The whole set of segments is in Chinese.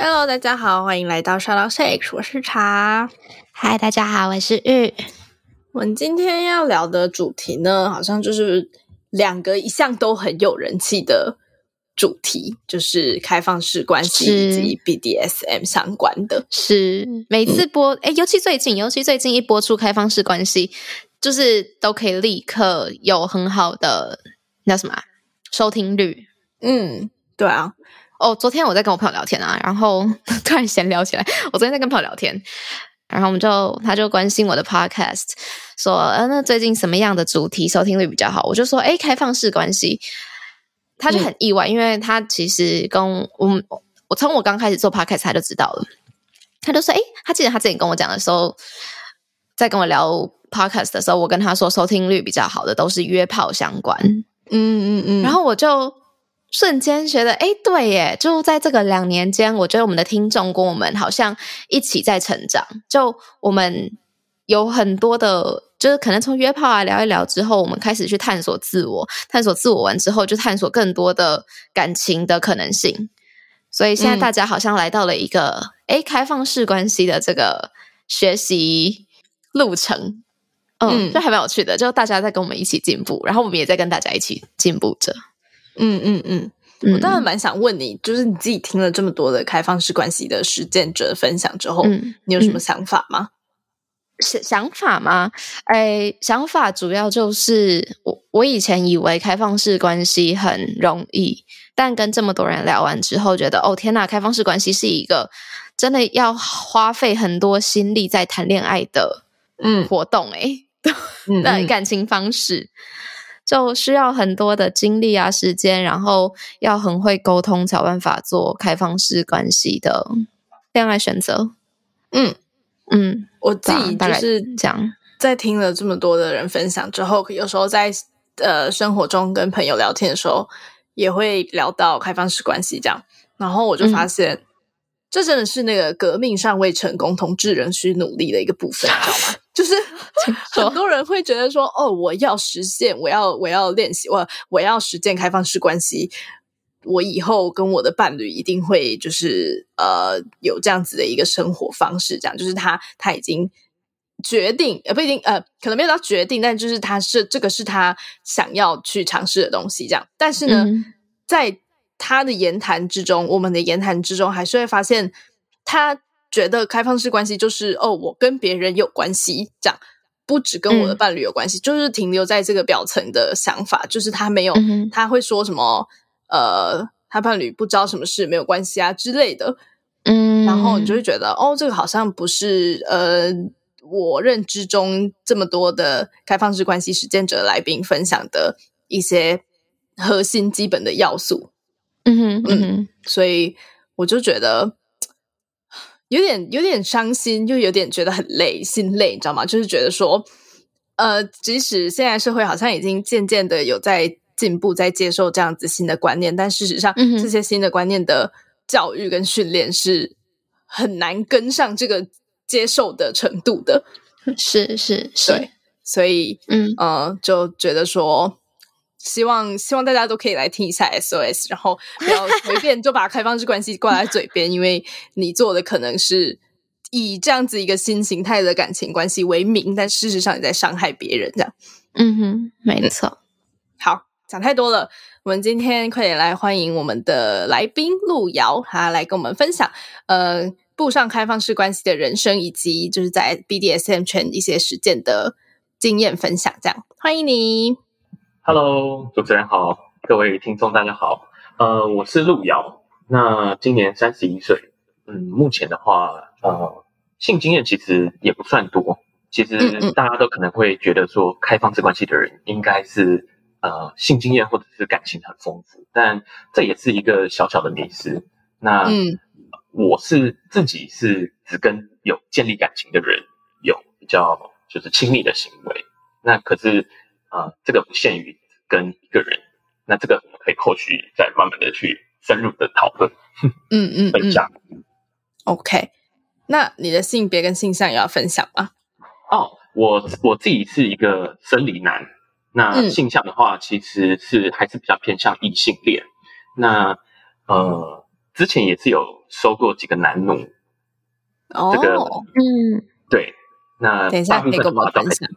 Hello，大家好，欢迎来到 shout out sex，我是茶。Hi，大家好，我是玉。我们今天要聊的主题呢，好像就是两个一向都很有人气的主题，就是开放式关系以及 BDSM 相关的。是每次播，哎、嗯，尤其最近，尤其最近一播出开放式关系。就是都可以立刻有很好的那什么收听率，嗯，对啊。哦，昨天我在跟我朋友聊天啊，然后 突然闲聊起来。我昨天在跟朋友聊天，然后我们就他就关心我的 podcast，说呃，那最近什么样的主题收听率比较好？我就说，哎，开放式关系。他就很意外，嗯、因为他其实跟我们，我从我刚开始做 podcast 他就知道了，他就说，哎，他记得他之前跟我讲的时候，在跟我聊。Podcast 的时候，我跟他说收听率比较好的都是约炮相关，嗯嗯嗯，然后我就瞬间觉得，哎，对耶！就在这个两年间，我觉得我们的听众跟我们好像一起在成长。就我们有很多的，就是可能从约炮啊聊一聊之后，我们开始去探索自我，探索自我完之后，就探索更多的感情的可能性。所以现在大家好像来到了一个哎、嗯、开放式关系的这个学习路程。嗯，就还蛮有趣的，就大家在跟我们一起进步，然后我们也在跟大家一起进步着。嗯嗯嗯，我当然蛮想问你，就是你自己听了这么多的开放式关系的实践者分享之后，嗯、你有什么想法吗？想、嗯、想法吗？哎，想法主要就是我我以前以为开放式关系很容易，但跟这么多人聊完之后，觉得哦天呐，开放式关系是一个真的要花费很多心力在谈恋爱的嗯活动哎、欸。的感情方式就需要很多的精力啊、时间，然后要很会沟通，才有办法做开放式关系的恋爱选择。嗯嗯，我自己就是讲，在听了这么多的人分享之后，有时候在呃生活中跟朋友聊天的时候，也会聊到开放式关系这样，然后我就发现。嗯这真的是那个革命尚未成功，同志仍需努力的一个部分，你知道吗？就是 很多人会觉得说，哦，我要实现，我要我要练习，我我要实践开放式关系，我以后跟我的伴侣一定会就是呃有这样子的一个生活方式，这样就是他他已经决定，呃不一定呃可能没有到决定，但就是他是这个是他想要去尝试的东西，这样。但是呢，嗯、在他的言谈之中，我们的言谈之中，还是会发现，他觉得开放式关系就是哦，我跟别人有关系，这样不只跟我的伴侣有关系，嗯、就是停留在这个表层的想法，就是他没有，嗯、他会说什么呃，他伴侣不知道什么事没有关系啊之类的，嗯，然后你就会觉得哦，这个好像不是呃，我认知中这么多的开放式关系实践者来宾分享的一些核心基本的要素。嗯哼，嗯哼，所以我就觉得有点有点伤心，又有点觉得很累，心累，你知道吗？就是觉得说，呃，即使现在社会好像已经渐渐的有在进步，在接受这样子新的观念，但事实上，嗯，这些新的观念的教育跟训练是很难跟上这个接受的程度的。是是是，所以，嗯呃，就觉得说。希望希望大家都可以来听一下 SOS，然后不要 随便就把开放式关系挂在嘴边，因为你做的可能是以这样子一个新形态的感情关系为名，但事实上你在伤害别人，这样。嗯哼，没错。好，讲太多了，我们今天快点来欢迎我们的来宾路遥，他来跟我们分享，呃，步上开放式关系的人生，以及就是在 BDSM 圈一些实践的经验分享，这样。欢迎你。Hello，主持人好，各位听众大家好，呃，我是路遥，那今年三十一岁，嗯，目前的话，呃，性经验其实也不算多，其实大家都可能会觉得说，开放式关系的人应该是呃性经验或者是感情很丰富，但这也是一个小小的迷思，那嗯，我是自己是只跟有建立感情的人有比较就是亲密的行为。那可是啊、呃，这个不限于跟一个人。那这个我们可以后续再慢慢的去深入的讨论。嗯嗯，分享。OK，那你的性别跟性向也要分享吗？哦，我我自己是一个生理男。那性向的话，其实是还是比较偏向异性恋。那呃，之前也是有收过几个男奴。哦，这个嗯，对。那等一下可以跟我们分享。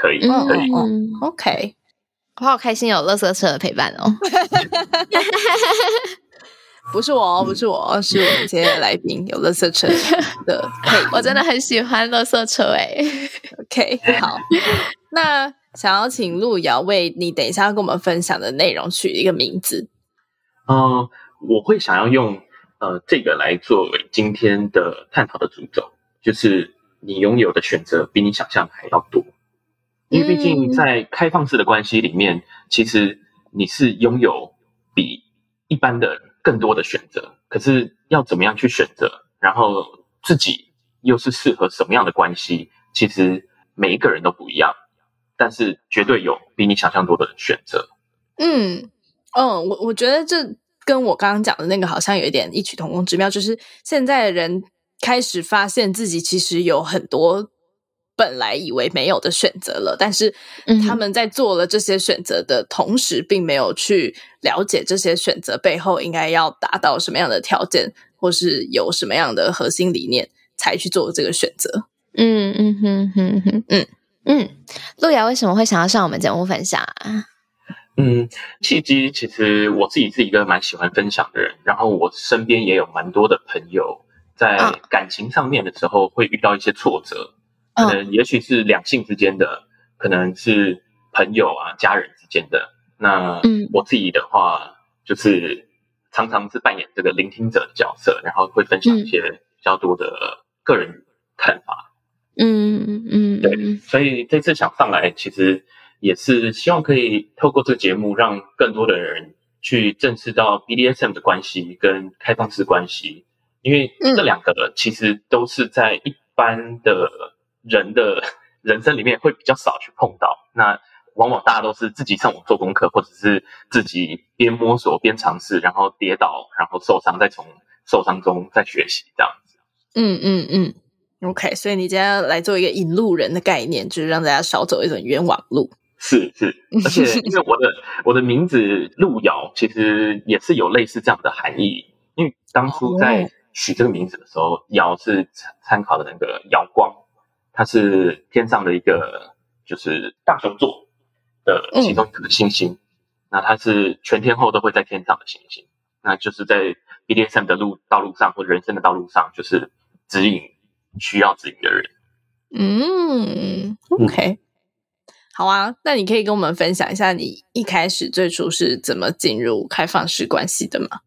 可以，可以。嗯，OK。我好开心有乐色车的陪伴 哦。不是我，不是我，是我们今天的来宾有乐色车的配。我真的很喜欢乐色车哎。OK，好，那想要请路遥为你等一下要跟我们分享的内容取一个名字。嗯、呃，我会想要用呃这个来作为今天的探讨的主轴，就是你拥有的选择比你想象还要多。因为毕竟在开放式的关系里面，嗯、其实你是拥有比一般的更多的选择。可是要怎么样去选择，然后自己又是适合什么样的关系，其实每一个人都不一样。但是绝对有比你想象多的选择。嗯嗯，我我觉得这跟我刚刚讲的那个好像有一点异曲同工之妙，就是现在的人开始发现自己其实有很多。本来以为没有的选择了，但是他们在做了这些选择的同时，并没有去了解这些选择背后应该要达到什么样的条件，或是有什么样的核心理念，才去做这个选择。嗯嗯哼哼哼嗯嗯，路遥为什么会想要上我们节目分享啊？嗯，契机其实我自己是一个蛮喜欢分享的人，然后我身边也有蛮多的朋友在感情上面的时候会遇到一些挫折。可能也许是两性之间的，可能是朋友啊、家人之间的。那我自己的话，就是常常是扮演这个聆听者的角色，然后会分享一些比较多的个人看法。嗯嗯嗯，对。所以这次想上来，其实也是希望可以透过这个节目，让更多的人去正视到 BDSM 的关系跟开放式关系，因为这两个其实都是在一般的。人的 人生里面会比较少去碰到，那往往大家都是自己上网做功课，或者是自己边摸索边尝试，然后跌倒，然后受伤，再从受伤中再学习这样子。嗯嗯嗯，OK，所以你今天要来做一个引路人的概念，就是让大家少走一种冤枉路。是是，而且因为我的我的名字路遥，其实也是有类似这样的含义，因为当初在取这个名字的时候，遥、oh. 是参考的那个遥光。它是天上的一个，就是大熊座的其中一颗星星。嗯、那它是全天候都会在天上的星星。那就是在 BDSM 的路道路上或人生的道路上，就是指引需要指引的人。嗯，OK，嗯好啊。那你可以跟我们分享一下，你一开始最初是怎么进入开放式关系的吗？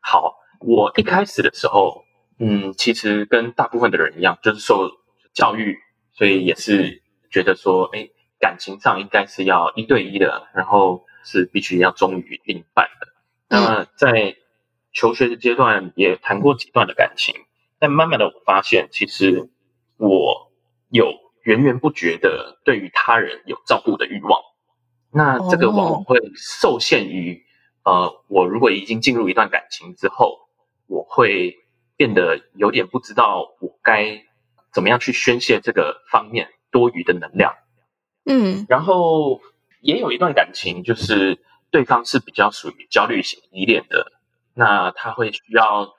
好，我一开始的时候，嗯，其实跟大部分的人一样，就是受。教育，所以也是觉得说，哎，感情上应该是要一对一的，然后是必须要忠于另一半的。那么在求学的阶段也谈过几段的感情，但慢慢的我发现，其实我有源源不绝的对于他人有照顾的欲望。那这个往往会受限于，呃，我如果已经进入一段感情之后，我会变得有点不知道我该。怎么样去宣泄这个方面多余的能量？嗯，然后也有一段感情，就是对方是比较属于焦虑型依恋的，那他会需要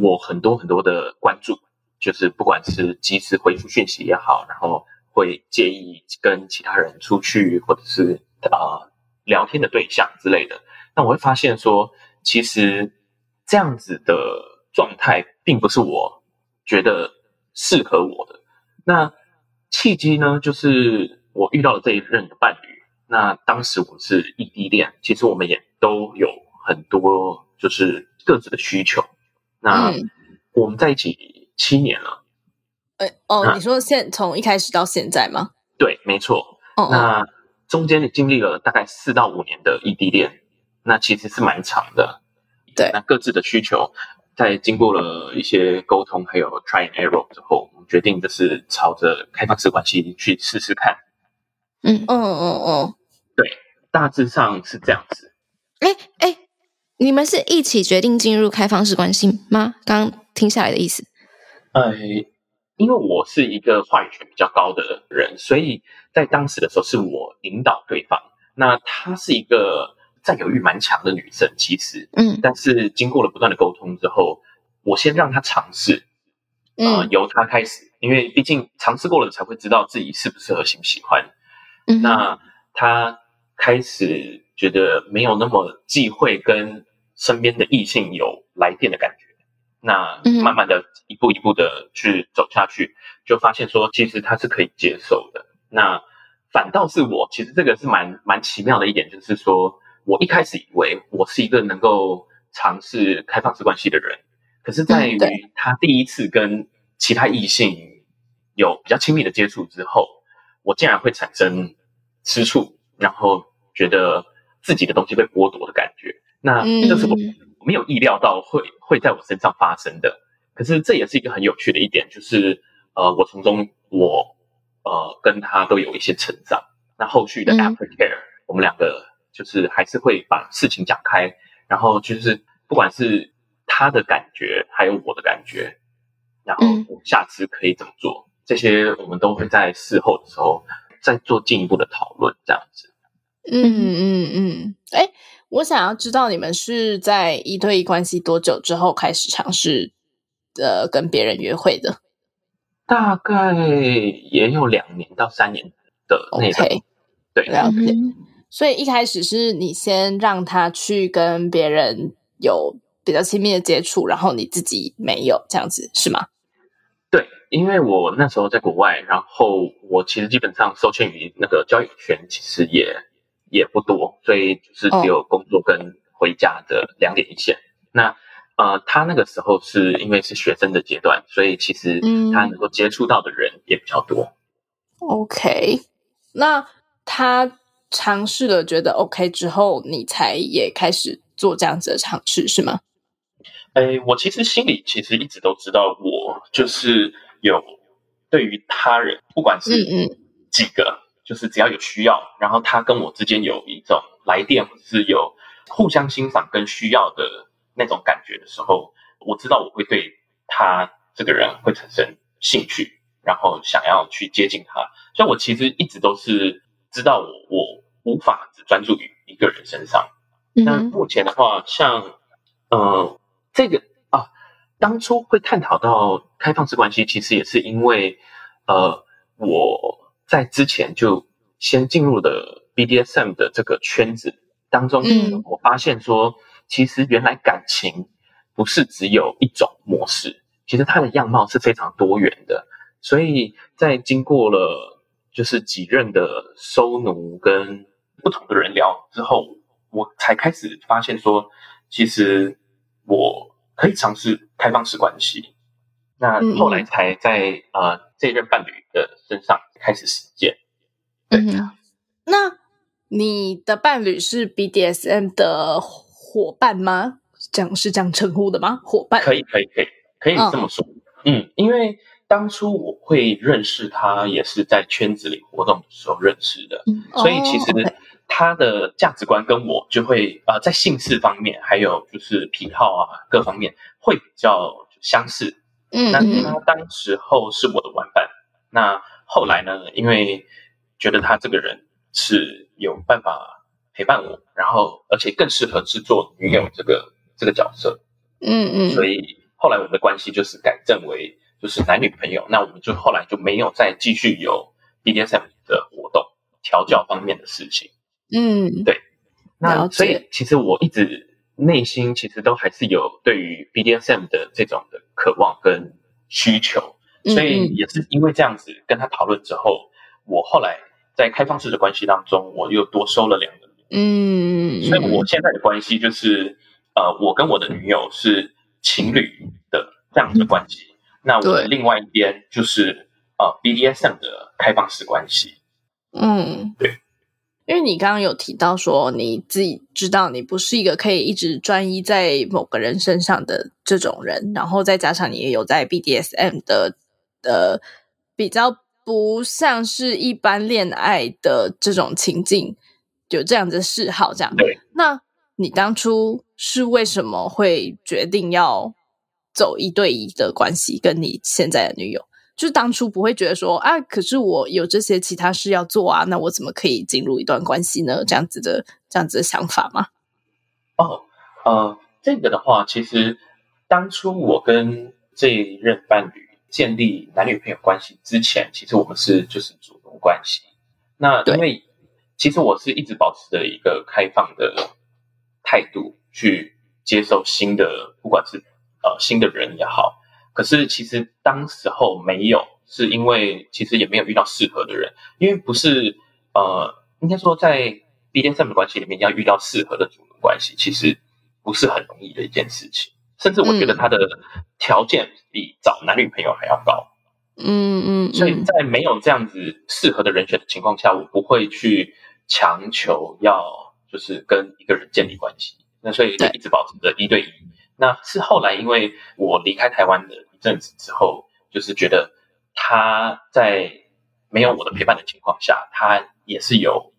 我很多很多的关注，就是不管是及时回复讯息也好，然后会介意跟其他人出去，或者是啊、呃、聊天的对象之类的。那我会发现说，其实这样子的状态并不是我觉得。适合我的那契机呢，就是我遇到了这一任的伴侣。那当时我是异地恋，其实我们也都有很多就是各自的需求。那我们在一起七年了。哎、嗯、哦，你说现从一开始到现在吗？对，没错。哦，那中间你经历了大概四到五年的异地恋，那其实是蛮长的。对，那各自的需求，在经过了一些沟通，还有 try and error 之后，我们决定就是朝着开放式关系去试试看。嗯哦哦哦，对，大致上是这样子。哎哎，你们是一起决定进入开放式关系吗？刚刚听下来的意思？呃，因为我是一个话语权比较高的人，所以在当时的时候是我引导对方。那他是一个占有欲蛮强的女生，其实，嗯，但是经过了不断的沟通之后，我先让她尝试，呃，嗯，由她开始，因为毕竟尝试过了才会知道自己适不适合、喜不喜欢。嗯，那她开始觉得没有那么忌讳跟身边的异性有来电的感觉。那慢慢的一步一步的去走下去，就发现说，其实她是可以接受的。那反倒是我，其实这个是蛮蛮奇妙的一点，就是说我一开始以为我是一个能够尝试开放式关系的人，可是在于他第一次跟其他异性有比较亲密的接触之后，我竟然会产生吃醋，然后觉得自己的东西被剥夺的感觉。那这是我。没有意料到会会在我身上发生的，可是这也是一个很有趣的一点，就是呃，我从中我呃跟他都有一些成长。那后续的 aftercare，嗯，我们两个就是还是会把事情讲开，然后就是不管是他的感觉还有我的感觉，然后我下次可以怎么做，这些我们都会在事后的时候再做进一步的讨论，这样子。嗯嗯嗯，哎。我想要知道你们是在一对一关系多久之后开始尝试呃跟别人约会的？大概也有两年到三年的那种。Okay, 对，了解。所以一开始是你先让他去跟别人有比较亲密的接触，然后你自己没有这样子是吗？对，因为我那时候在国外，然后我其实基本上受限于那个交友圈，其实也。也不多，所以就是只有工作跟回家的两点一线。Oh. 那呃，他那个时候是因为是学生的阶段，所以其实他能够接触到的人也比较多。嗯、OK，那他尝试了觉得 OK 之后，你才也开始做这样子的尝试是吗？哎，我其实心里其实一直都知道，我就是有对于他人，不管是几个。嗯嗯就是只要有需要，然后他跟我之间有一种来电，或是有互相欣赏跟需要的那种感觉的时候，我知道我会对他这个人会产生兴趣，然后想要去接近他。所以，我其实一直都是知道我我无法只专注于一个人身上。嗯、那目前的话，像呃这个啊，当初会探讨到开放式关系，其实也是因为呃我。在之前就先进入了 BDSM 的这个圈子当中，嗯，我发现说，其实原来感情不是只有一种模式，其实它的样貌是非常多元的。所以在经过了就是几任的收奴跟不同的人聊之后，我才开始发现说，其实我可以尝试开放式关系。那后来才在呃这任伴侣的身上开始实践。对，嗯，那你的伴侣是 BDSM 的伙伴吗？这样是这样称呼的吗？伙伴？可以，可以，可以，可以这么说。嗯，嗯，因为当初我会认识他，也是在圈子里活动的时候认识的，嗯，所以其实他的价值观跟我就会呃在姓氏方面，还有就是癖好啊各方面会比较相似。嗯，那他当时候是我的玩伴，那后来呢？因为觉得他这个人是有办法陪伴我，然后而且更适合制作女友这个这个角色，嗯嗯，所以后来我们的关系就是改正为就是男女朋友。那我们就后来就没有再继续有 BDSM 的活动调教方面的事情。嗯，对。那所以其实我一直。内心其实都还是有对于 BDSM 的这种的渴望跟需求，所以也是因为这样子跟他讨论之后，我后来在开放式的关系当中，我又多收了两个女，嗯，所以我现在的关系就是，呃，我跟我的女友是情侣的这样的关系，那我的另外一边就是呃 BDSM 的开放式关系，嗯，对。因为你刚刚有提到说你自己知道你不是一个可以一直专一在某个人身上的这种人，然后再加上你也有在 BDSM 的的比较不像是一般恋爱的这种情境，有这样的嗜好，这样。对。那你当初是为什么会决定要走一对一的关系，跟你现在的女友？就是当初不会觉得说啊，可是我有这些其他事要做啊，那我怎么可以进入一段关系呢？这样子的这样子的想法吗？哦，呃，这个的话，其实当初我跟这一任伴侣建立男女朋友关系之前，其实我们是就是主动关系。那因为其实我是一直保持着一个开放的态度去接受新的，不管是呃新的人也好。可是其实当时候没有，是因为其实也没有遇到适合的人，因为不是呃，应该说在 BDSM 的关系里面要遇到适合的主奴关系，其实不是很容易的一件事情。甚至我觉得他的条件比找男女朋友还要高。嗯嗯，所以在没有这样子适合的人选的情况下，我不会去强求要就是跟一个人建立关系。那所以就一直保持着一对一。那是后来因为我离开台湾的。一阵子之后，就是觉得他在没有我的陪伴的情况下，他也是有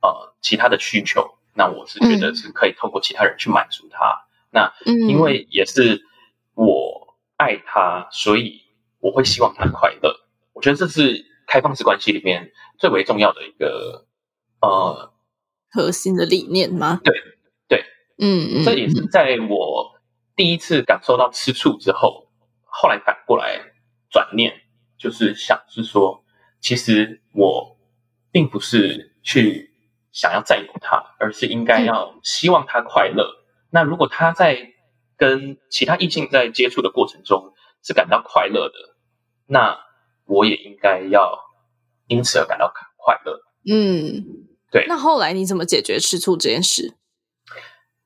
呃其他的需求。那我是觉得是可以透过其他人去满足他。嗯、那因为也是我爱他，所以我会希望他快乐。我觉得这是开放式关系里面最为重要的一个呃核心的理念吗？对对，嗯嗯，这也是在我第一次感受到吃醋之后。后来反过来转念，就是想是说，其实我并不是去想要占有他，而是应该要希望他快乐。那如果他在跟其他异性在接触的过程中是感到快乐的，那我也应该要因此而感到快乐。嗯，对。那后来你怎么解决吃醋这件事？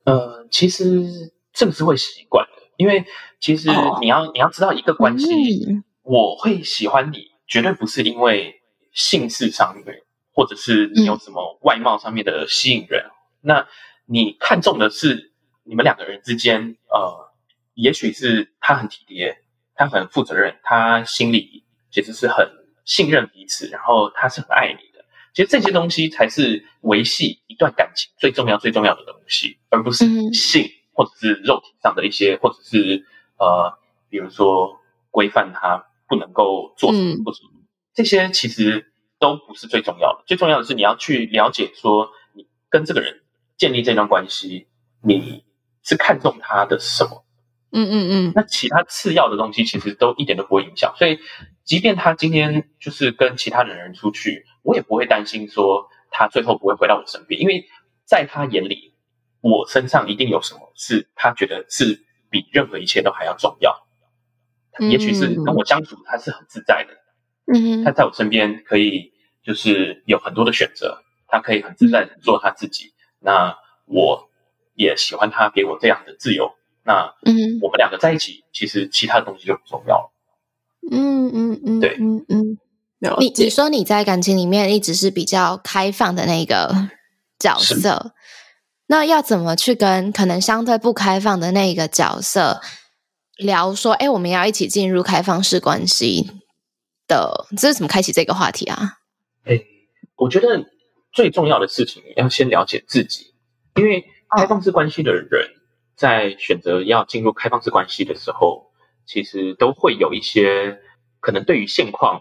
呃，其实这个是会习惯的。因为其实你要、oh. 你要知道一个关系，嗯、我会喜欢你，绝对不是因为性事上面，或者是你有什么外貌上面的吸引人。嗯、那你看重的是你们两个人之间，呃，也许是他很体贴，他很负责任，他心里其实是很信任彼此，然后他是很爱你的。其实这些东西才是维系一段感情最重要最重要的东西，而不是性。嗯或者是肉体上的一些，或者是呃，比如说规范他不能够做什么，或什么、这些其实都不是最重要的。最重要的是你要去了解说，你跟这个人建立这段关系，你是看重他的什么？嗯嗯嗯。那其他次要的东西其实都一点都不会影响。所以，即便他今天就是跟其他的人出去，我也不会担心说他最后不会回到我身边，因为在他眼里。我身上一定有什么是他觉得是比任何一切都还要重要。嗯、也许是跟我相处，他是很自在的。嗯，他在我身边可以就是有很多的选择，他可以很自在的做他自己。嗯、那我也喜欢他给我这样的自由。那嗯，我们两个在一起，其实其他的东西就不重要了。嗯嗯嗯，对，嗯嗯。你你说你在感情里面一直是比较开放的那个角色。那要怎么去跟可能相对不开放的那一个角色聊说，哎，我们要一起进入开放式关系的，这是怎么开启这个话题啊？哎，我觉得最重要的事情要先了解自己，因为开放式关系的人在选择要进入开放式关系的时候，其实都会有一些可能对于现况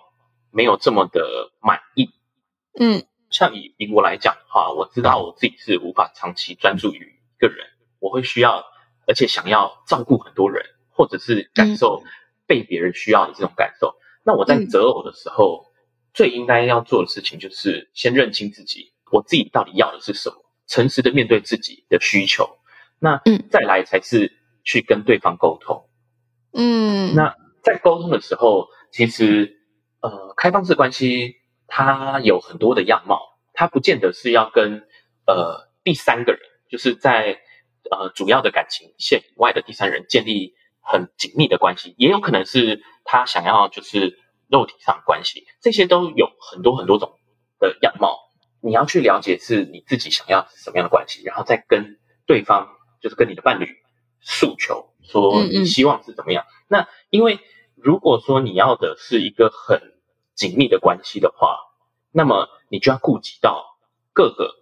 没有这么的满意，嗯。像以以我来讲的话，我知道我自己是无法长期专注于一个人，我会需要，而且想要照顾很多人，或者是感受被别人需要的这种感受。嗯、那我在择偶的时候，嗯、最应该要做的事情就是先认清自己，我自己到底要的是什么，诚实的面对自己的需求。那嗯，再来才是去跟对方沟通。嗯，那在沟通的时候，其实呃，开放式关系。他有很多的样貌，他不见得是要跟呃第三个人，就是在呃主要的感情线以外的第三人建立很紧密的关系，也有可能是他想要就是肉体上关系，这些都有很多很多种的样貌。你要去了解是你自己想要什么样的关系，然后再跟对方，就是跟你的伴侣诉求，说你希望是怎么样。那因为如果说你要的是一个很紧密的关系的话，那么你就要顾及到各个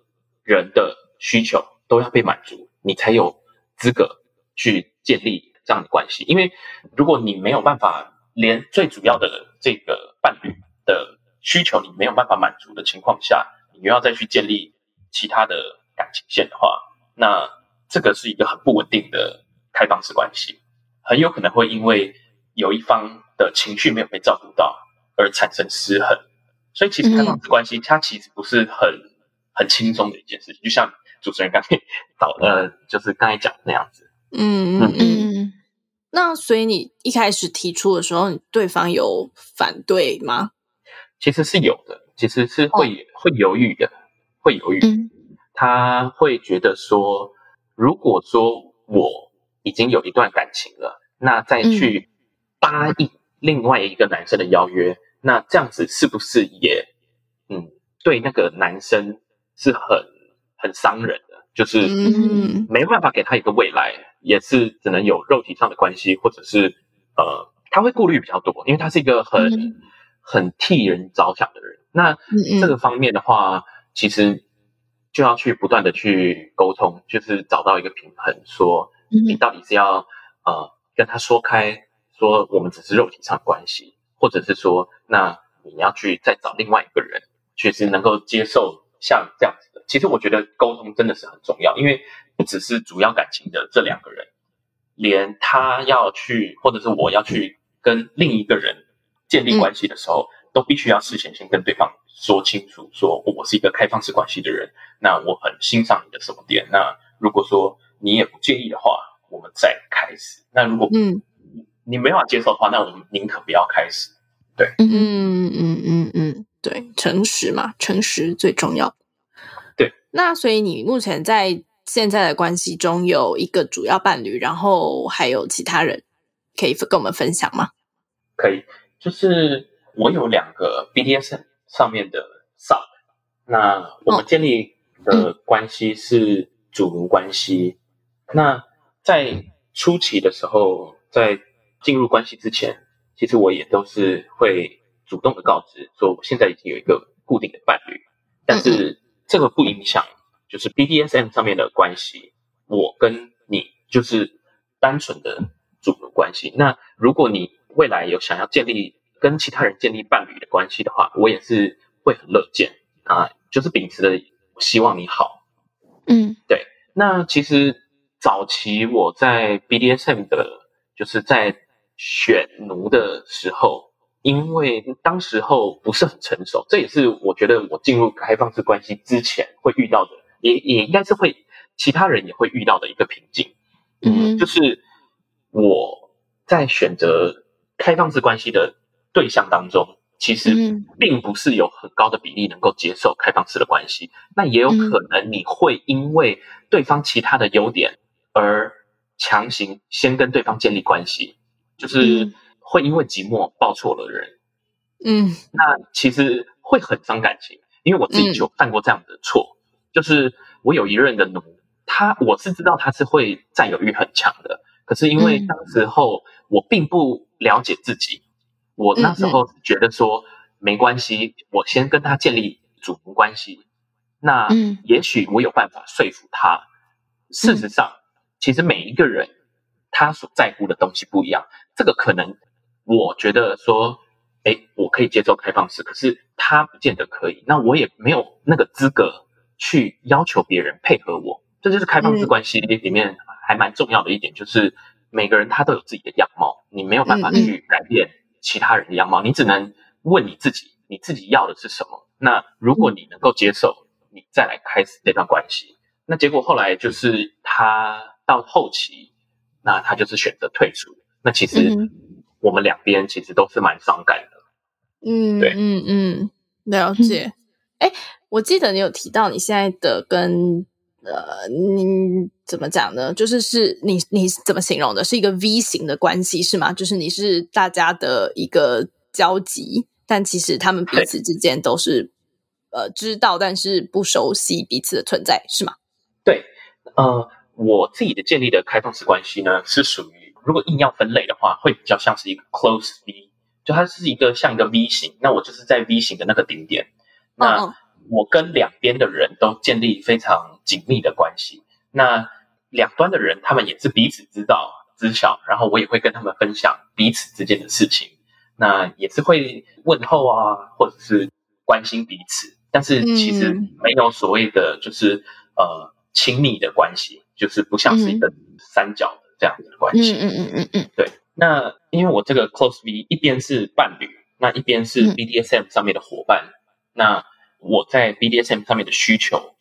人的需求都要被满足，你才有资格去建立这样的关系。因为如果你没有办法连最主要的这个伴侣的需求你没有办法满足的情况下，你又要再去建立其他的感情线的话，那这个是一个很不稳定的开放式关系，很有可能会因为有一方的情绪没有被照顾到而产生失衡。所以其实开放式关系它其实不是很很轻松的一件事情，就像主持人刚才导呃，就是刚才讲的那样子。嗯嗯嗯。那所以你一开始提出的时候，对方有反对吗？其实是有的，其实是会、哦、会犹豫的，会犹豫。嗯、他会觉得说，如果说我已经有一段感情了，那再去答应另外一个男生的邀约，嗯、那这样子是不是也嗯对那个男生是很很伤人的？就是没办法给他一个未来，也是只能有肉体上的关系，或者是呃，他会顾虑比较多，因为他是一个很。嗯很替人着想的人，那这个方面的话，其实就要去不断的去沟通，就是找到一个平衡，说你到底是要呃跟他说开，说我们只是肉体上的关系，或者是说，那你要去再找另外一个人，确实能够接受像这样子的。其实我觉得沟通真的是很重要，因为不只是主要感情的这两个人，连他要去，或者是我要去跟另一个人。建立关系的时候，嗯、都必须要事先先跟对方说清楚，说我是一个开放式关系的人，那我很欣赏你的什么点。那如果说你也不介意的话，我们再开始。那如果嗯你没办法接受的话，那我们宁可不要开始。对，嗯嗯嗯嗯嗯，对，诚实嘛，诚实最重要。对，那所以你目前在现在的关系中有一个主要伴侣，然后还有其他人可以跟我们分享吗？可以。就是我有两个 BDSM 上面的 Sub，那我们建立的关系是主奴关系。那在初期的时候，在进入关系之前，其实我也都是会主动的告知说，我现在已经有一个固定的伴侣，但是这个不影响，就是 BDSM 上面的关系，我跟你就是单纯的主奴关系。那如果你未来有想要建立跟其他人建立伴侣的关系的话，我也是会很乐见啊，就是秉持的希望你好，嗯，对。那其实早期我在 BDSM 的，就是在选奴的时候，因为当时候不是很成熟，这也是我觉得我进入开放式关系之前会遇到的，也也应该是会其他人也会遇到的一个瓶颈，嗯，就是我在选择。开放式关系的对象当中，其实并不是有很高的比例能够接受开放式的关系。嗯、那也有可能你会因为对方其他的优点而强行先跟对方建立关系，就是会因为寂寞抱错了人。嗯，那其实会很伤感情，因为我自己就犯过这样的错，嗯、就是我有一任的奴，他我是知道他是会占有欲很强的，可是因为那时候我并不。了解自己，我那时候觉得说没关系，我先跟他建立主奴关系，那也许我有办法说服他。事实上，其实每一个人他所在乎的东西不一样，这个可能我觉得说，哎，我可以接受开放式，可是他不见得可以，那我也没有那个资格去要求别人配合我。这就是开放式关系里面还蛮重要的一点，就是。每个人他都有自己的样貌，你没有办法去改变其他人的样貌，嗯嗯，你只能问你自己，你自己要的是什么？那如果你能够接受，你再来开始这段关系。那结果后来就是他到后期，那他就是选择退出。那其实我们两边其实都是蛮伤感的。嗯，对，嗯嗯，了解。哎，我记得你有提到你现在的跟。呃，你怎么讲呢？就是是你你怎么形容的？是一个 V 型的关系是吗？就是你是大家的一个交集，但其实他们彼此之间都是呃知道，但是不熟悉彼此的存在，是吗？对，呃，我自己的建立的开放式关系呢，是属于如果硬要分类的话，会比较像是一个 close V，就它是一个像一个 V 型，那我就是在 V 型的那个顶点，那我跟两边的人都建立非常紧密的关系，那两端的人他们也是彼此知道知晓，然后我也会跟他们分享彼此之间的事情，那也是会问候啊，或者是关心彼此，但是其实没有所谓的就是、嗯、呃。亲密的关系，就是不像是一个三角的这样子的关系。嗯嗯嗯嗯对。那因为我这个 close V 一边是伴侣，那一边是 BDSM 上面的伙伴。嗯、那我在 BDSM 上面的需求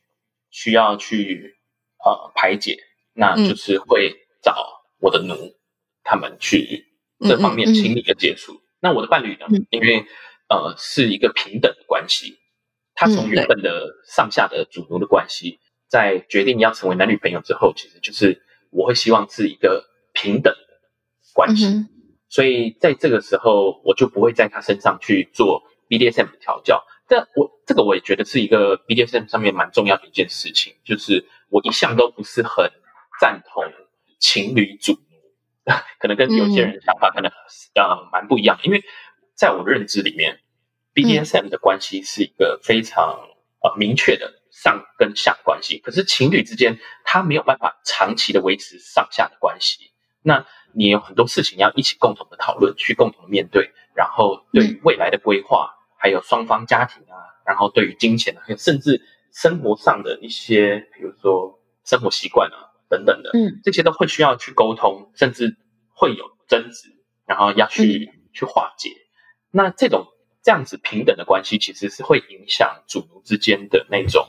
需要去呃排解，那就是会找我的奴他们去这方面亲密的接触。嗯嗯嗯那我的伴侣呢？嗯、因为呃是一个平等的关系，他从原本的上下的主奴的关系。在决定要成为男女朋友之后，其实就是我会希望是一个平等的关系，嗯、所以在这个时候，我就不会在他身上去做 BDSM 的调教。但我这个我也觉得是一个 BDSM 上面蛮重要的一件事情，就是我一向都不是很赞同情侣主奴，可能跟有些人的想法可能呃蛮不一样。因为在我认知里面，BDSM 的关系是一个非常呃明确的。上跟下关系，可是情侣之间他没有办法长期的维持上下的关系。那你有很多事情要一起共同的讨论，去共同的面对，然后对于未来的规划，还有双方家庭啊，然后对于金钱啊，还有甚至生活上的一些，比如说生活习惯啊等等的，嗯，这些都会需要去沟通，甚至会有争执，然后要去去化解。那这种这样子平等的关系，其实是会影响主奴之间的那种。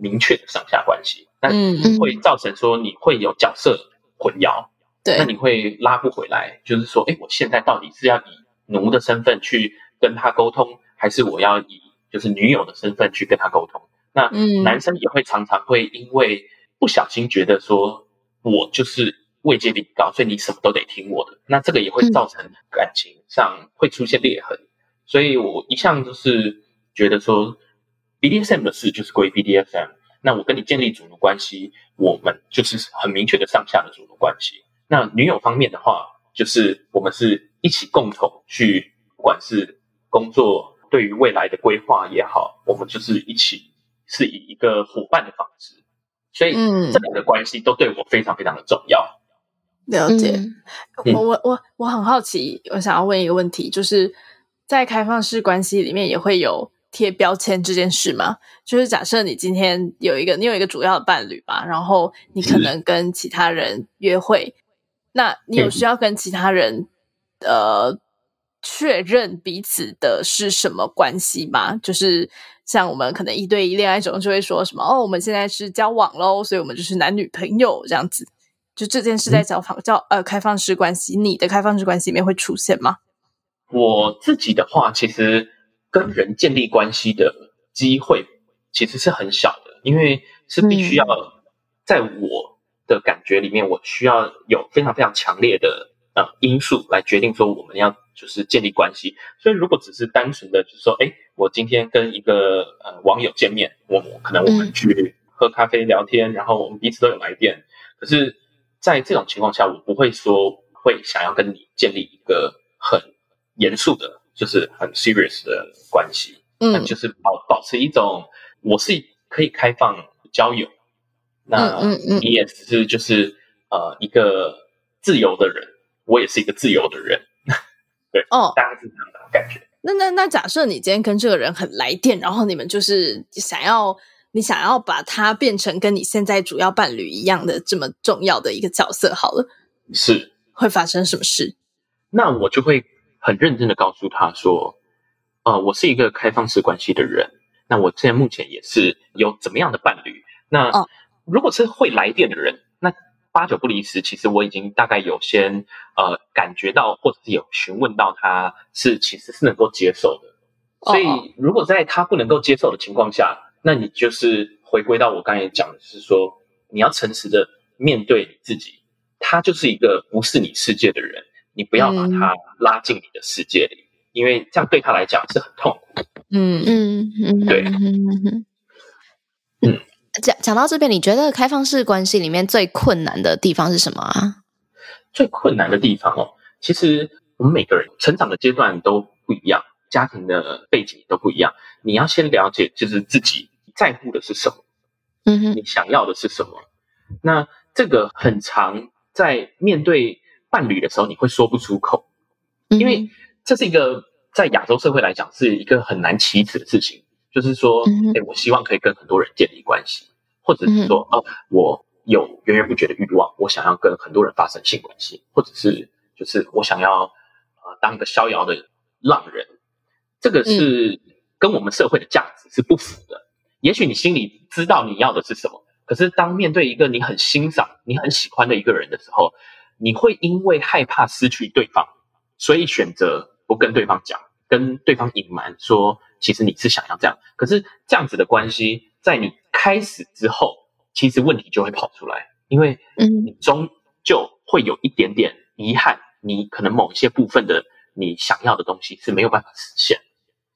明确的上下关系，那会造成说你会有角色混淆，对，那你会拉不回来。就是说，哎，我现在到底是要以奴的身份去跟他沟通，还是我要以就是女友的身份去跟他沟通？那男生也会常常会因为不小心觉得说，我就是位阶比你高，所以你什么都得听我的。那这个也会造成感情上会出现裂痕。所以我一向就是觉得说。BDSM 的事就是归 BDSM，那我跟你建立主奴关系，我们就是很明确的上下的主奴关系。那女友方面的话，就是我们是一起共同去，不管是工作，对于未来的规划也好，我们就是一起是以一个伙伴的方式。所以，嗯，这两个关系都对我非常非常的重要。了解。嗯、我我我我很好奇，我想要问一个问题，就是在开放式关系里面也会有。贴标签这件事吗？就是假设你今天有一个，你有一个主要的伴侣吧，然后你可能跟其他人约会，那你有需要跟其他人呃确认彼此的是什么关系吗？就是像我们可能一对一恋爱中就会说什么哦，我们现在是交往喽，所以我们就是男女朋友这样子。就这件事在交访交呃开放式关系，你的开放式关系里面会出现吗？我自己的话，其实。跟人建立关系的机会其实是很小的，因为是必须要在我的感觉里面，我需要有非常非常强烈的呃因素来决定说我们要就是建立关系。所以如果只是单纯的就是说，哎，我今天跟一个呃网友见面，我可能我们去喝咖啡聊天，然后我们彼此都有来电，可是，在这种情况下，我不会说会想要跟你建立一个很严肃的。就是很 serious 的关系，嗯，就是保保持一种我是可以开放交友，那你也只是就是呃一个自由的人，我也是一个自由的人，对，哦，大概是这样的感觉。那那那假设你今天跟这个人很来电，然后你们就是想要你想要把他变成跟你现在主要伴侣一样的这么重要的一个角色，好了，是会发生什么事？那我就会。很认真的告诉他说：“呃，我是一个开放式关系的人。那我现在目前也是有怎么样的伴侣？那如果是会来电的人，那八九不离十。其实我已经大概有先呃感觉到，或者是有询问到他是其实是能够接受的。所以如果在他不能够接受的情况下，那你就是回归到我刚才讲的是说，你要诚实的面对你自己，他就是一个不是你世界的人。”你不要把他拉进你的世界里，嗯、因为这样对他来讲是很痛苦。嗯嗯嗯，对，嗯嗯。讲讲到这边，你觉得开放式关系里面最困难的地方是什么啊？最困难的地方哦，其实我们每个人成长的阶段都不一样，家庭的背景都不一样。你要先了解，就是自己在乎的是什么，嗯哼，你想要的是什么。那这个很长在面对伴侣的时候，你会说不出口，因为这是一个在亚洲社会来讲是一个很难启齿的事情。就是说，哎，我希望可以跟很多人建立关系，或者是说，哦，我有源源不绝的欲望，我想要跟很多人发生性关系，或者是就是我想要呃当个逍遥的浪人，这个是跟我们社会的价值是不符的。也许你心里知道你要的是什么，可是当面对一个你很欣赏、你很喜欢的一个人的时候，你会因为害怕失去对方，所以选择不跟对方讲，跟对方隐瞒说。其实你是想要这样，可是这样子的关系，在你开始之后，其实问题就会跑出来，因为你终究会有一点点遗憾，你可能某一些部分的你想要的东西是没有办法实现。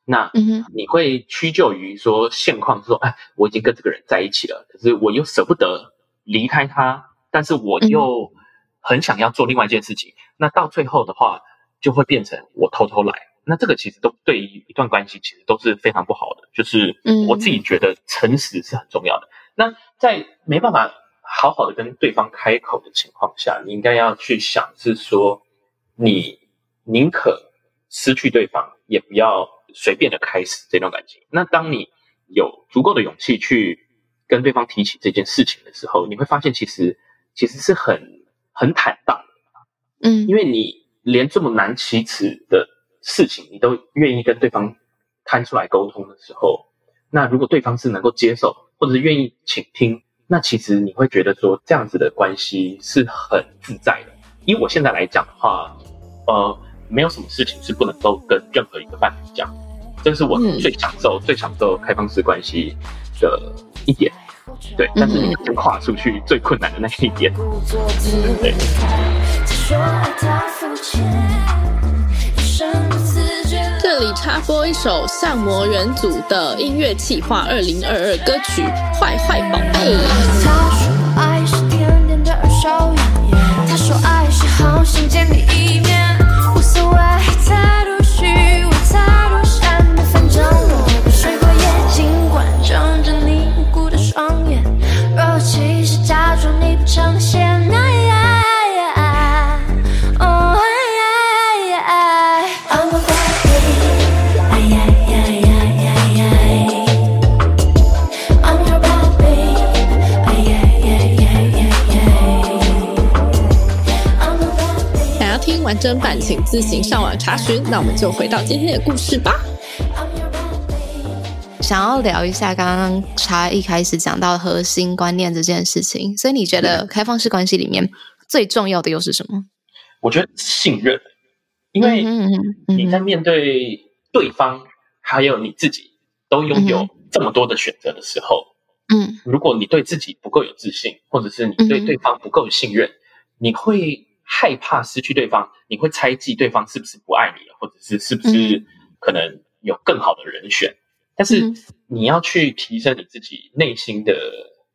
那你会屈就于说现况，说哎，我已经跟这个人在一起了，可是我又舍不得离开他，但是我又很想要做另外一件事情。那到最后的话，就会变成我偷偷来。那这个其实都对于一段关系其实都是非常不好的，就是我自己觉得诚实是很重要的。嗯、那在没办法好好的跟对方开口的情况下，你应该要去想是说，你宁可失去对方，也不要随便的开始这段感情。那当你有足够的勇气去跟对方提起这件事情的时候，你会发现其实其实是很很坦荡的，嗯，因为你连这么难启齿的。事情你都愿意跟对方摊出来沟通的时候，那如果对方是能够接受或者是愿意倾听，那其实你会觉得说这样子的关系是很自在的。以我现在来讲的话，呃，没有什么事情是不能够跟任何一个伴侣讲，这是我最享受、嗯、最享受开放式关系的一点。对，但是你要跨出去最困难的那一点，对。这里插播一首相魔人组的音乐企划二零二二歌曲《坏坏宝贝》。他说爱是甜甜的二手烟，他说爱是好想见你一面，无所谓太多完整版请自行上网查询。那我们就回到今天的故事吧。想要聊一下刚刚茶一开始讲到核心观念这件事情，所以你觉得开放式关系里面最重要的又是什么？我觉得信任，因为你在面对对方还有你自己都拥有这么多的选择的时候，嗯，如果你对自己不够有自信，或者是你对对方不够信任，你会。害怕失去对方，你会猜忌对方是不是不爱你了，或者是是不是可能有更好的人选。但是你要去提升你自己内心的，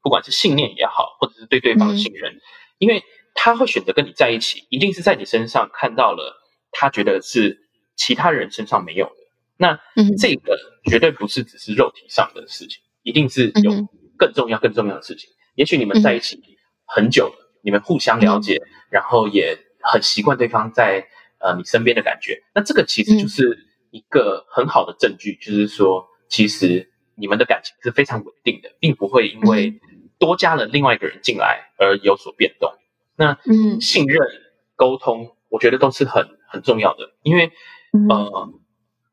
不管是信念也好，或者是对对方的信任，因为他会选择跟你在一起，一定是在你身上看到了他觉得是其他人身上没有的。那这个绝对不是只是肉体上的事情，一定是有更重要、更重要的事情。也许你们在一起很久了。你们互相了解，然后也很习惯对方在呃你身边的感觉。那这个其实就是一个很好的证据，就是说，其实你们的感情是非常稳定的，并不会因为多加了另外一个人进来而有所变动。那嗯，信任、沟通，我觉得都是很很重要的，因为呃，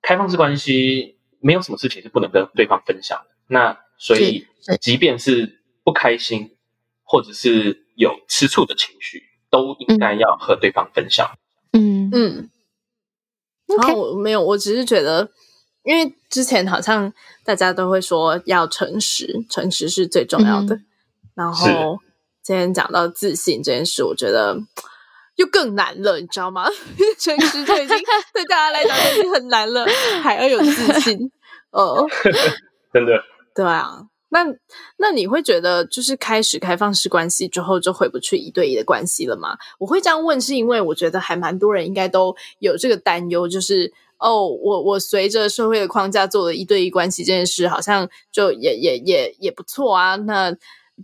开放式关系没有什么事情是不能跟对方分享的。那所以，即便是不开心，或者是有吃醋的情绪，都应该要和对方分享。嗯嗯。然后我没有，我只是觉得，因为之前好像大家都会说要诚实，诚实是最重要的。嗯、然后今天讲到自信这件事，我觉得又更难了，你知道吗？诚实就已经 对大家来讲就已经很难了，还要有自信。哦，真的。对啊，那那你会觉得，就是开始开放式关系之后，就回不去一对一的关系了吗？我会这样问，是因为我觉得还蛮多人应该都有这个担忧，就是哦，我我随着社会的框架做了一对一关系这件事，好像就也也也也不错啊。那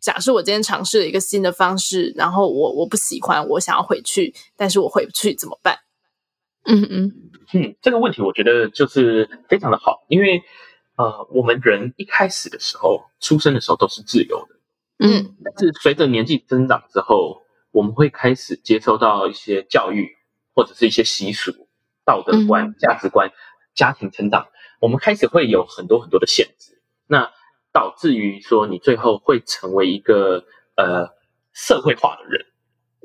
假设我今天尝试了一个新的方式，然后我我不喜欢，我想要回去，但是我回不去怎么办？嗯嗯嗯，这个问题我觉得就是非常的好，因为。呃，我们人一开始的时候，出生的时候都是自由的，嗯，但是随着年纪增长之后，我们会开始接受到一些教育，或者是一些习俗、道德观、嗯、价值观、家庭成长，我们开始会有很多很多的限制，那导致于说你最后会成为一个呃社会化的人，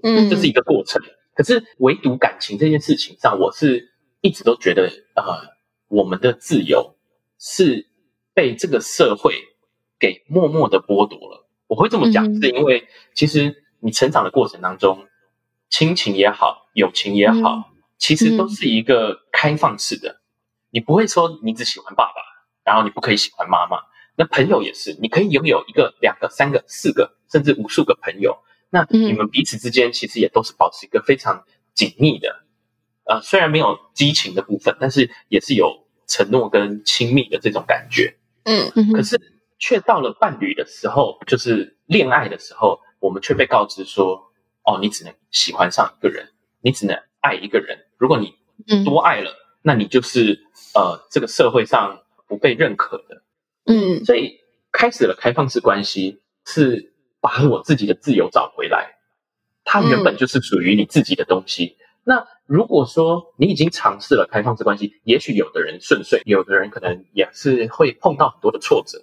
嗯，这是一个过程。可是唯独感情这件事情上，我是一直都觉得呃，我们的自由。是被这个社会给默默的剥夺了。我会这么讲，是因为其实你成长的过程当中，亲情也好，友情也好，其实都是一个开放式的。你不会说你只喜欢爸爸，然后你不可以喜欢妈妈。那朋友也是，你可以拥有一个、两个、三个、四个，甚至无数个朋友。那你们彼此之间其实也都是保持一个非常紧密的，呃，虽然没有激情的部分，但是也是有。承诺跟亲密的这种感觉，嗯，可是却到了伴侣的时候，就是恋爱的时候，我们却被告知说，哦，你只能喜欢上一个人，你只能爱一个人。如果你多爱了，嗯、那你就是呃，这个社会上不被认可的。嗯，所以开始了开放式关系，是把我自己的自由找回来。它原本就是属于你自己的东西。嗯、那。如果说你已经尝试了开放式关系，也许有的人顺遂，有的人可能也是会碰到很多的挫折。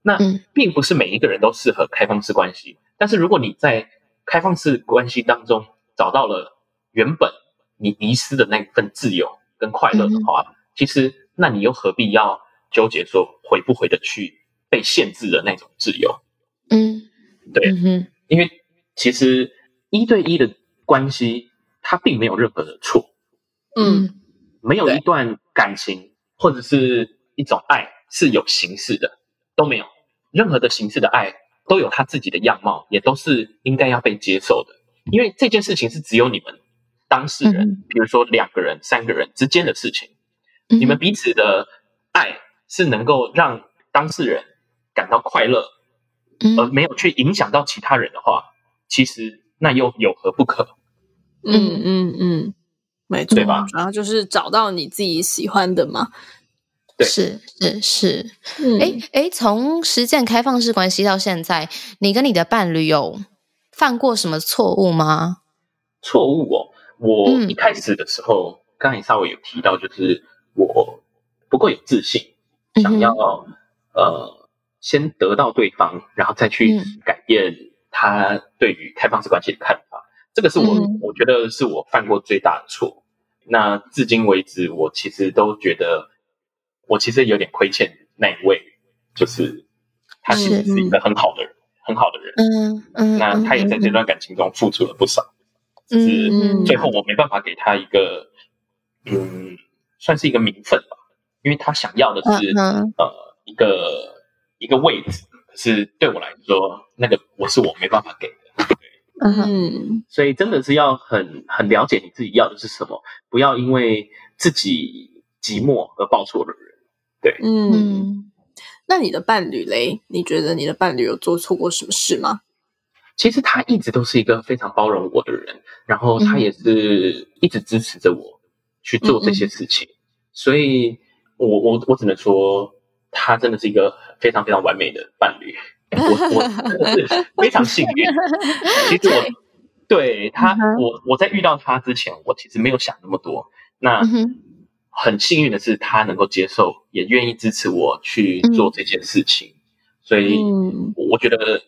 那并不是每一个人都适合开放式关系。但是如果你在开放式关系当中找到了原本你迷失的那份自由跟快乐的话，其实那你又何必要纠结说回不回得去被限制的那种自由？嗯，对，嗯因为其实一对一的关系。他并没有任何的错，嗯，没有一段感情或者是一种爱是有形式的，都没有任何的形式的爱都有他自己的样貌，也都是应该要被接受的。因为这件事情是只有你们当事人，嗯、比如说两个人、三个人之间的事情，嗯、你们彼此的爱是能够让当事人感到快乐，嗯、而没有去影响到其他人的话，其实那又有何不可？嗯嗯嗯，没错，对吧？主要就是找到你自己喜欢的嘛。对，是是是。哎哎、嗯，从实践开放式关系到现在，你跟你的伴侣有犯过什么错误吗？错误哦，我一开始的时候，刚才稍微有提到，就是我不够有自信，想要、嗯、呃先得到对方，然后再去改变他对于开放式关系的看法。这个是我，嗯、我觉得是我犯过最大的错。那至今为止，我其实都觉得，我其实有点亏欠那一位，就是他其实是一个很好的人，嗯、很好的人。嗯嗯。那他也在这段感情中付出了不少，嗯、只是最后我没办法给他一个，嗯，算是一个名分吧，因为他想要的是、嗯、呃一个一个位置，可是对我来说，那个我是我没办法给的。嗯，所以真的是要很很了解你自己要的是什么，不要因为自己寂寞而抱错了人。对，嗯，那你的伴侣嘞？你觉得你的伴侣有做错过什么事吗？其实他一直都是一个非常包容我的人，然后他也是一直支持着我去做这些事情，嗯、所以我我我只能说，他真的是一个非常非常完美的伴侣。我我真的是 非常幸运。其实我对他，我我在遇到他之前，我其实没有想那么多。那很幸运的是，他能够接受，也愿意支持我去做这件事情。所以我觉得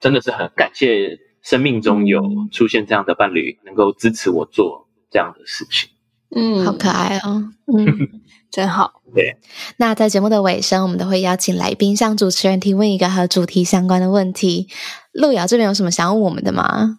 真的是很感谢生命中有出现这样的伴侣，能够支持我做这样的事情。嗯，好可爱哦。嗯。真好，对。那在节目的尾声，我们都会邀请来宾向主持人提问一个和主题相关的问题。路遥这边有什么想要问我们的吗？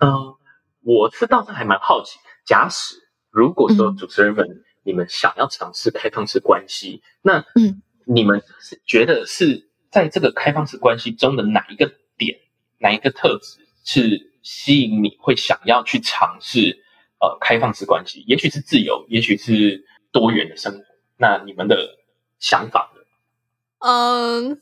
嗯、呃，我是倒是还蛮好奇，假使如果说主持人们、嗯、你们想要尝试开放式关系，那嗯，你们是觉得是在这个开放式关系中的哪一个点，哪一个特质是吸引你会想要去尝试呃开放式关系？也许是自由，也许是多元的生活。那你们的想法呢？嗯，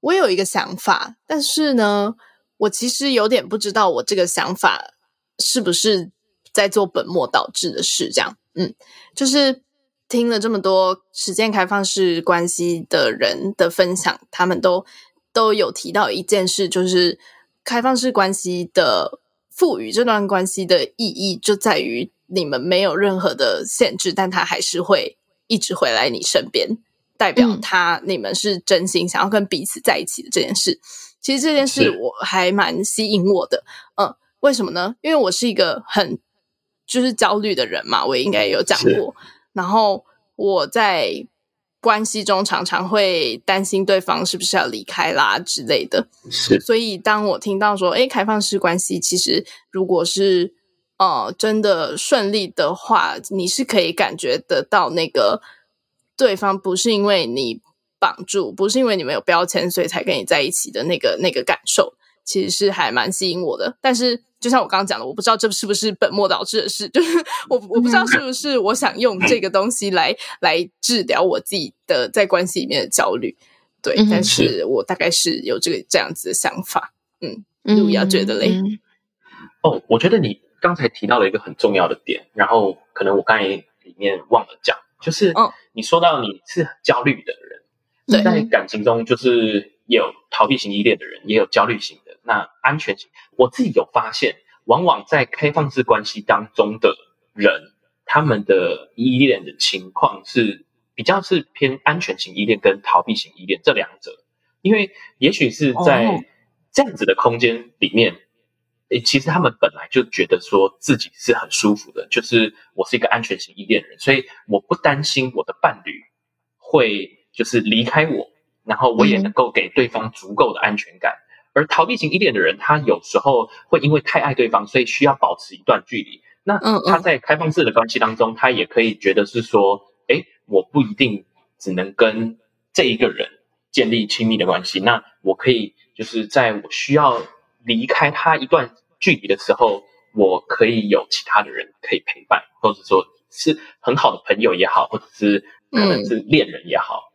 我有一个想法，但是呢，我其实有点不知道我这个想法是不是在做本末倒置的事。这样，嗯，就是。听了这么多实践开放式关系的人的分享，他们都都有提到一件事，就是开放式关系的赋予这段关系的意义，就在于你们没有任何的限制，但他还是会一直回来你身边，代表他你们是真心想要跟彼此在一起的这件事。其实这件事我还蛮吸引我的，嗯，为什么呢？因为我是一个很就是焦虑的人嘛，我也应该有讲过。然后我在关系中常常会担心对方是不是要离开啦之类的，是。所以当我听到说，哎，开放式关系其实如果是呃真的顺利的话，你是可以感觉得到那个对方不是因为你绑住，不是因为你没有标签，所以才跟你在一起的那个那个感受，其实是还蛮吸引我的。但是。就像我刚刚讲的，我不知道这是不是本末倒置的事，就是 我我不知道是不是我想用这个东西来来治疗我自己的在关系里面的焦虑，对，嗯、但是我大概是有这个这样子的想法，嗯，路遥觉得嘞？哦，我觉得你刚才提到了一个很重要的点，然后可能我刚才里面忘了讲，就是你说到你是很焦虑的人，嗯、在感情中就是也有逃避型依恋的人，也有焦虑型的。那安全型，我自己有发现，往往在开放式关系当中的人，他们的依恋的情况是比较是偏安全型依恋跟逃避型依恋这两者，因为也许是在这样子的空间里面，诶，其实他们本来就觉得说自己是很舒服的，就是我是一个安全型依恋人，所以我不担心我的伴侣会就是离开我，然后我也能够给对方足够的安全感。而逃避型依恋的人，他有时候会因为太爱对方，所以需要保持一段距离。那他在开放式的关系当中，他也可以觉得是说，哎，我不一定只能跟这一个人建立亲密的关系。那我可以就是在我需要离开他一段距离的时候，我可以有其他的人可以陪伴，或者说是很好的朋友也好，或者是可能是恋人也好。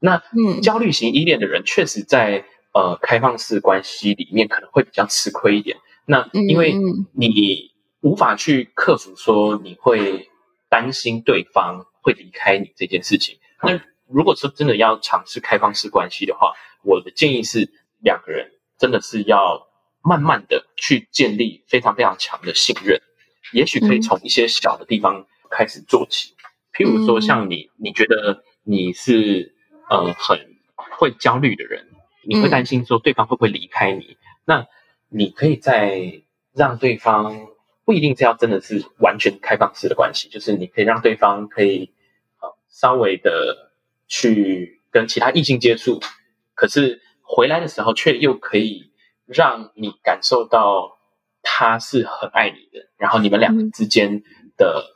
那焦虑型依恋的人确实在。呃，开放式关系里面可能会比较吃亏一点。那因为你无法去克服说你会担心对方会离开你这件事情。那如果说真的要尝试开放式关系的话，我的建议是两个人真的是要慢慢的去建立非常非常强的信任。也许可以从一些小的地方开始做起，譬如说像你，你觉得你是呃很会焦虑的人。你会担心说对方会不会离开你？嗯、那你可以在让对方不一定是要真的是完全开放式的关系，就是你可以让对方可以呃稍微的去跟其他异性接触，可是回来的时候却又可以让你感受到他是很爱你的，然后你们两个之间的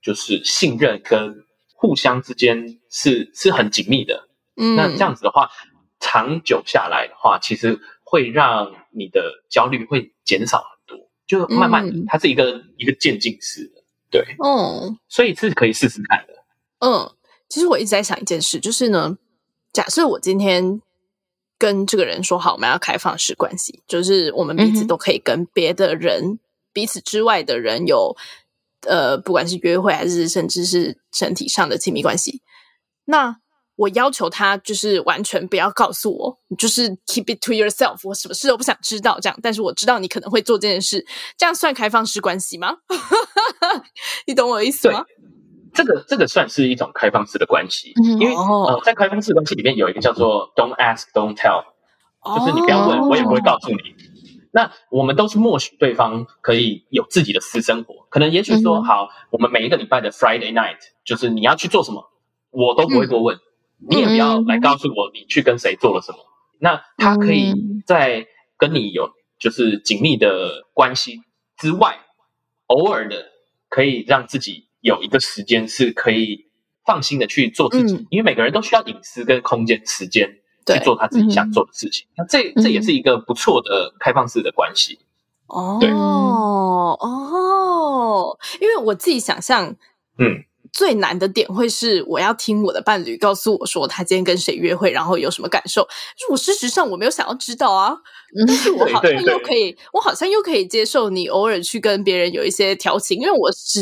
就是信任跟互相之间是是很紧密的。嗯，那这样子的话。长久下来的话，其实会让你的焦虑会减少很多，就慢慢的，嗯、它是一个一个渐进式的，对，嗯，所以是可以试试看的。嗯，其实我一直在想一件事，就是呢，假设我今天跟这个人说好，我们要开放式关系，就是我们彼此都可以跟别的人、嗯、彼此之外的人有，呃，不管是约会还是甚至是身体上的亲密关系，那。我要求他就是完全不要告诉我，就是 keep it to yourself，我什么事都不想知道这样。但是我知道你可能会做这件事，这样算开放式关系吗？你懂我的意思吗？这个这个算是一种开放式的关系，嗯、因为、哦、呃，在开放式关系里面有一个叫做 don't ask, don't tell，就是你不要问，哦、我也不会告诉你。那我们都是默许对方可以有自己的私生活，可能也许说、嗯、好，我们每一个礼拜的 Friday night，就是你要去做什么，我都不会多问。嗯你也不要来告诉我你去跟谁做了什么。嗯、那他可以在跟你有就是紧密的关系之外，偶尔的可以让自己有一个时间是可以放心的去做自己，嗯、因为每个人都需要隐私跟空间、时间去做他自己想做的事情。那、嗯、这这也是一个不错的开放式的关系。哦，对哦，因为我自己想象，嗯。最难的点会是我要听我的伴侣告诉我说他今天跟谁约会，然后有什么感受。我事实上我没有想要知道啊，但是我好像又可以，我好像又可以接受你偶尔去跟别人有一些调情，因为我是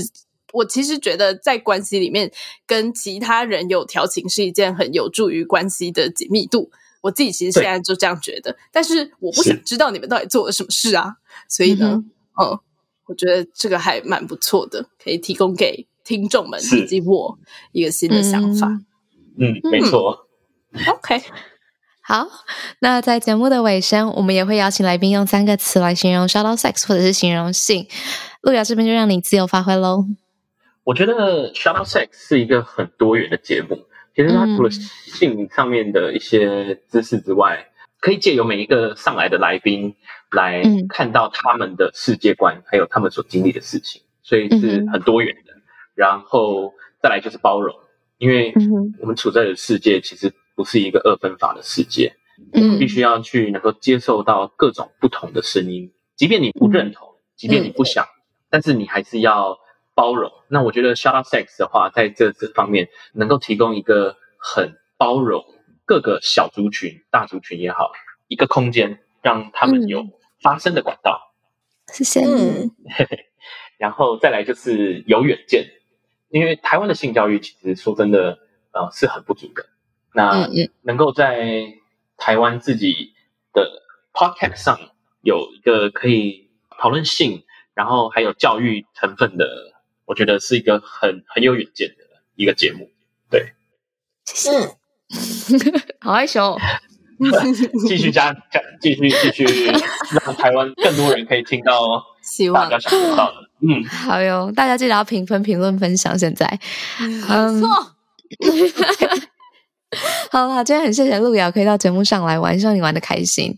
我其实觉得在关系里面跟其他人有调情是一件很有助于关系的紧密度。我自己其实现在就这样觉得，但是我不想知道你们到底做了什么事啊，所以呢，嗯，嗯，我觉得这个还蛮不错的，可以提供给。听众们以及我一个新的想法，嗯，嗯，没错。OK，好，那在节目的尾声，我们也会邀请来宾用三个词来形容 Shout Out Sex 或者是形容性。路遥这边就让你自由发挥喽。我觉得 Shout Out Sex 是一个很多元的节目，其实它除了性上面的一些知识之外，嗯、可以借由每一个上来的来宾来看到他们的世界观，还有他们所经历的事情，所以是很多元的。然后再来就是包容，因为我们处在的世界其实不是一个二分法的世界，嗯，必须要去能够接受到各种不同的声音，即便你不认同，即便你不想，但是你还是要包容。那我觉得 Shout Out Sex 的话，在这这方面能够提供一个很包容各个小族群、大族群也好，一个空间，让他们有发声的管道。谢谢你。然后再来就是有远见。因为台湾的性教育其实说真的，呃，是很不足的。那能够在台湾自己的 podcast 上有一个可以讨论性，然后还有教育成分的，我觉得是一个很很有远见的一个节目。对，是，好害羞。继续加加，继续继续，让台湾更多人可以听到哦。希望大家想得到的。嗯，好哟，大家记得要评分、评论、分享。现在，嗯，错。好啦，今天很谢谢路遥可以到节目上来玩，希望你玩的开心。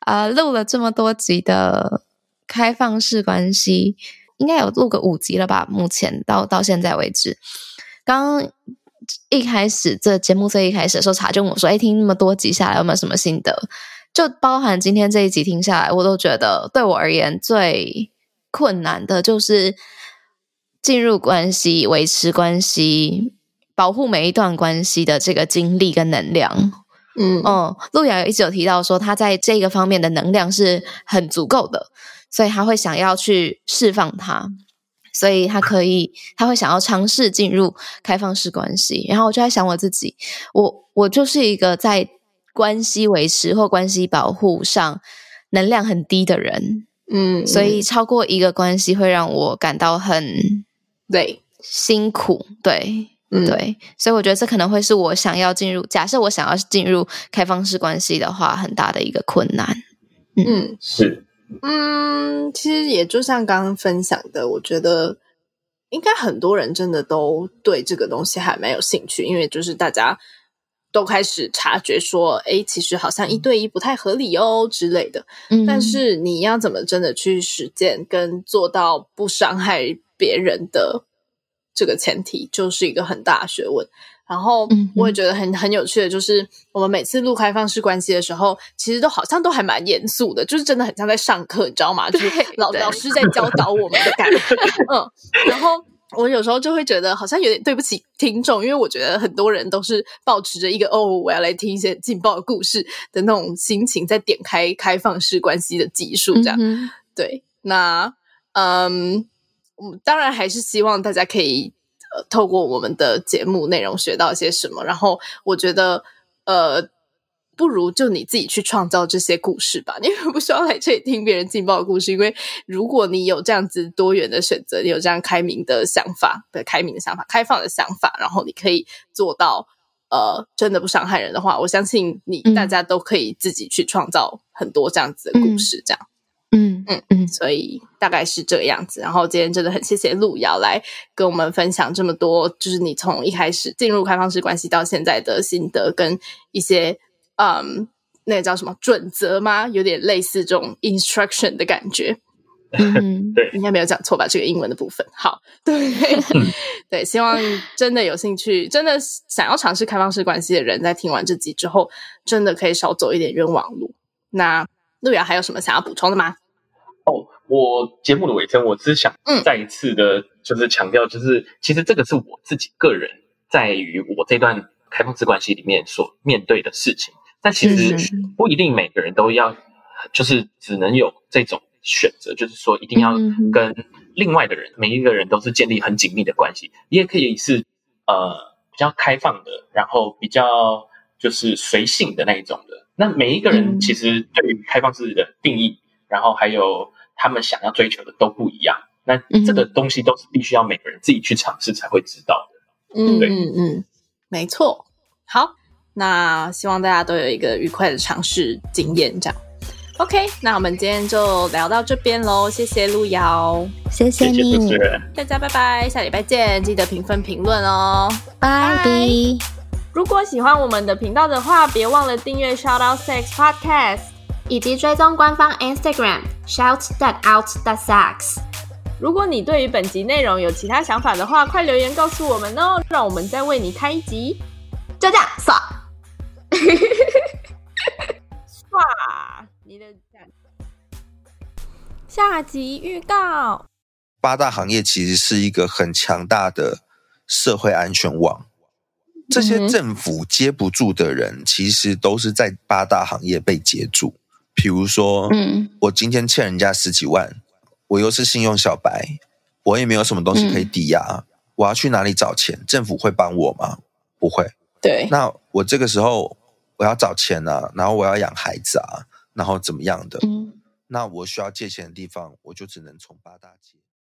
啊、呃，录了这么多集的开放式关系，应该有录个五集了吧？目前到到现在为止，刚刚一开始这节目最一开始的时候，查就问我说：“哎，听那么多集下来，有没有什么心得？”就包含今天这一集听下来，我都觉得对我而言最。困难的就是进入关系、维持关系、保护每一段关系的这个精力跟能量。嗯哦，路遥一直有提到说，他在这个方面的能量是很足够的，所以他会想要去释放它，所以他可以，他会想要尝试进入开放式关系。然后我就在想我自己，我我就是一个在关系维持或关系保护上能量很低的人。嗯，所以超过一个关系会让我感到很累、辛苦，对，嗯、对，所以我觉得这可能会是我想要进入，假设我想要进入开放式关系的话，很大的一个困难。嗯，嗯是，嗯，其实也就像刚刚分享的，我觉得应该很多人真的都对这个东西还蛮有兴趣，因为就是大家。都开始察觉说，哎，其实好像一对一不太合理哦之类的。嗯，但是你要怎么真的去实践跟做到不伤害别人的这个前提，就是一个很大的学问。然后我也觉得很很有趣的，就是我们每次录开放式关系的时候，其实都好像都还蛮严肃的，就是真的很像在上课，你知道吗？就是老老师在教导我们的感觉。嗯，然后。我有时候就会觉得好像有点对不起听众，因为我觉得很多人都是抱持着一个“哦，我要来听一些劲爆的故事”的那种心情，在点开开放式关系的集数，这样、嗯、对。那嗯，当然还是希望大家可以呃透过我们的节目内容学到一些什么。然后我觉得呃。不如就你自己去创造这些故事吧，你也不需要来这里听别人劲爆的故事。因为如果你有这样子多元的选择，你有这样开明的想法，对，开明的想法、开放的想法，然后你可以做到呃，真的不伤害人的话，我相信你大家都可以自己去创造很多这样子的故事，这样，嗯嗯嗯，所以大概是这个样子。然后今天真的很谢谢路遥来跟我们分享这么多，就是你从一开始进入开放式关系到现在的心得跟一些。嗯，那个叫什么准则吗？有点类似这种 instruction 的感觉。嗯，对，应该没有讲错吧？这个英文的部分，好，对，对，希望真的有兴趣，真的想要尝试开放式关系的人，在听完这集之后，真的可以少走一点冤枉路。那路遥还有什么想要补充的吗？哦，我节目的尾声，我只想再一次的，就是强调，就是、嗯、其实这个是我自己个人在于我这段开放式关系里面所面对的事情，但其实不一定每个人都要，就是只能有这种选择，就是说一定要跟另外的人，每一个人都是建立很紧密的关系，你也可以是呃比较开放的，然后比较就是随性的那一种的。那每一个人其实对于开放式的定义，然后还有他们想要追求的都不一样。那这个东西都是必须要每个人自己去尝试才会知道的。嗯嗯嗯，没错。好，那希望大家都有一个愉快的尝试经验，这样。OK，那我们今天就聊到这边喽。谢谢路遥，谢谢你，谢谢大家拜拜，下礼拜见，记得评分评论哦，拜拜。如果喜欢我们的频道的话，别忘了订阅 Shout Out Sex Podcast，以及追踪官方 Instagram Shout That Out That Sex。如果你对于本集内容有其他想法的话，快留言告诉我们哦，让我们再为你开一集。就这样，爽！哇，你的下集预告：八大行业其实是一个很强大的社会安全网。这些政府接不住的人，其实都是在八大行业被接住。比如说，嗯，我今天欠人家十几万，我又是信用小白，我也没有什么东西可以抵押，我要去哪里找钱？政府会帮我吗？不会。对。那我这个时候我要找钱啊，然后我要养孩子啊，然后怎么样的？嗯。那我需要借钱的地方，我就只能从八大借。